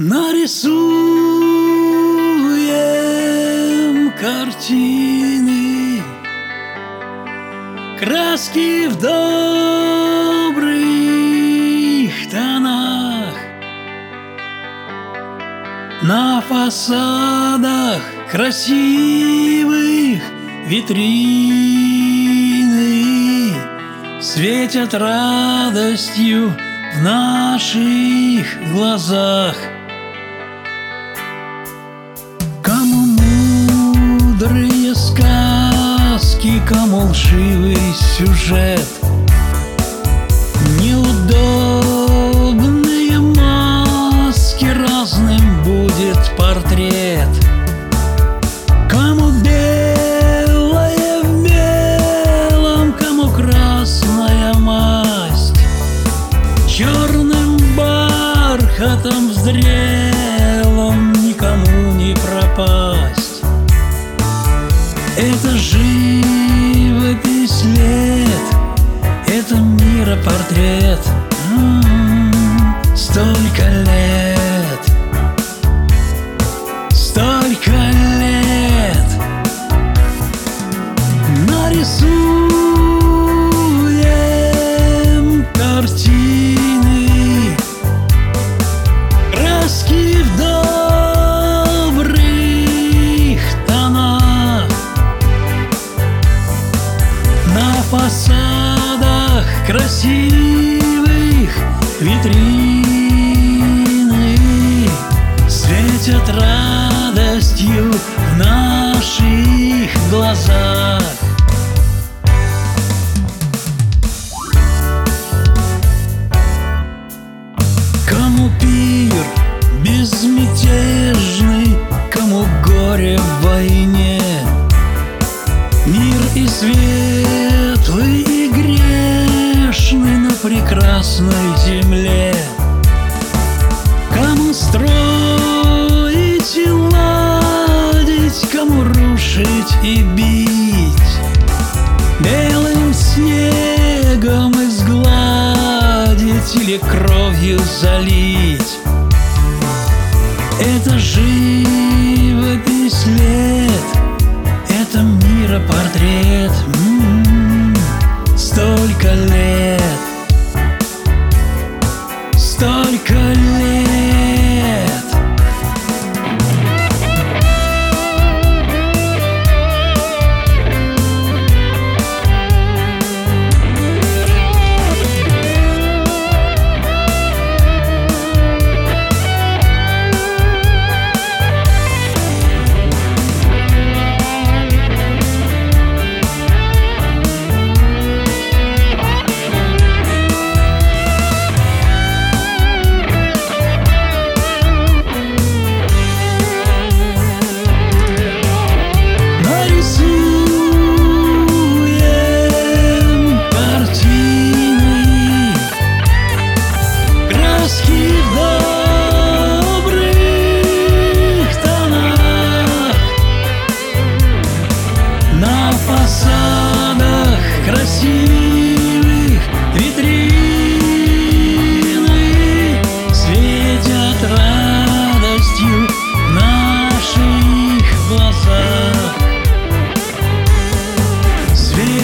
Нарисуем картины, краски в добрых тонах, на фасадах красивых витрины светят радостью в наших глазах. Мудрые сказки, кому лживый сюжет. Неудобные маски, разным будет портрет. Красивых витрины Светят радостью в наших глазах. Кому пир безмятежный, кому горе в войне Мир и свет Светлый прекрасной земле. Кому строить и ладить, кому рушить и бить. Белым снегом изгладить или кровью залить. Это живопись лет, столько лет.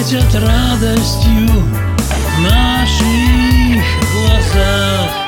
светят радостью в наших глазах.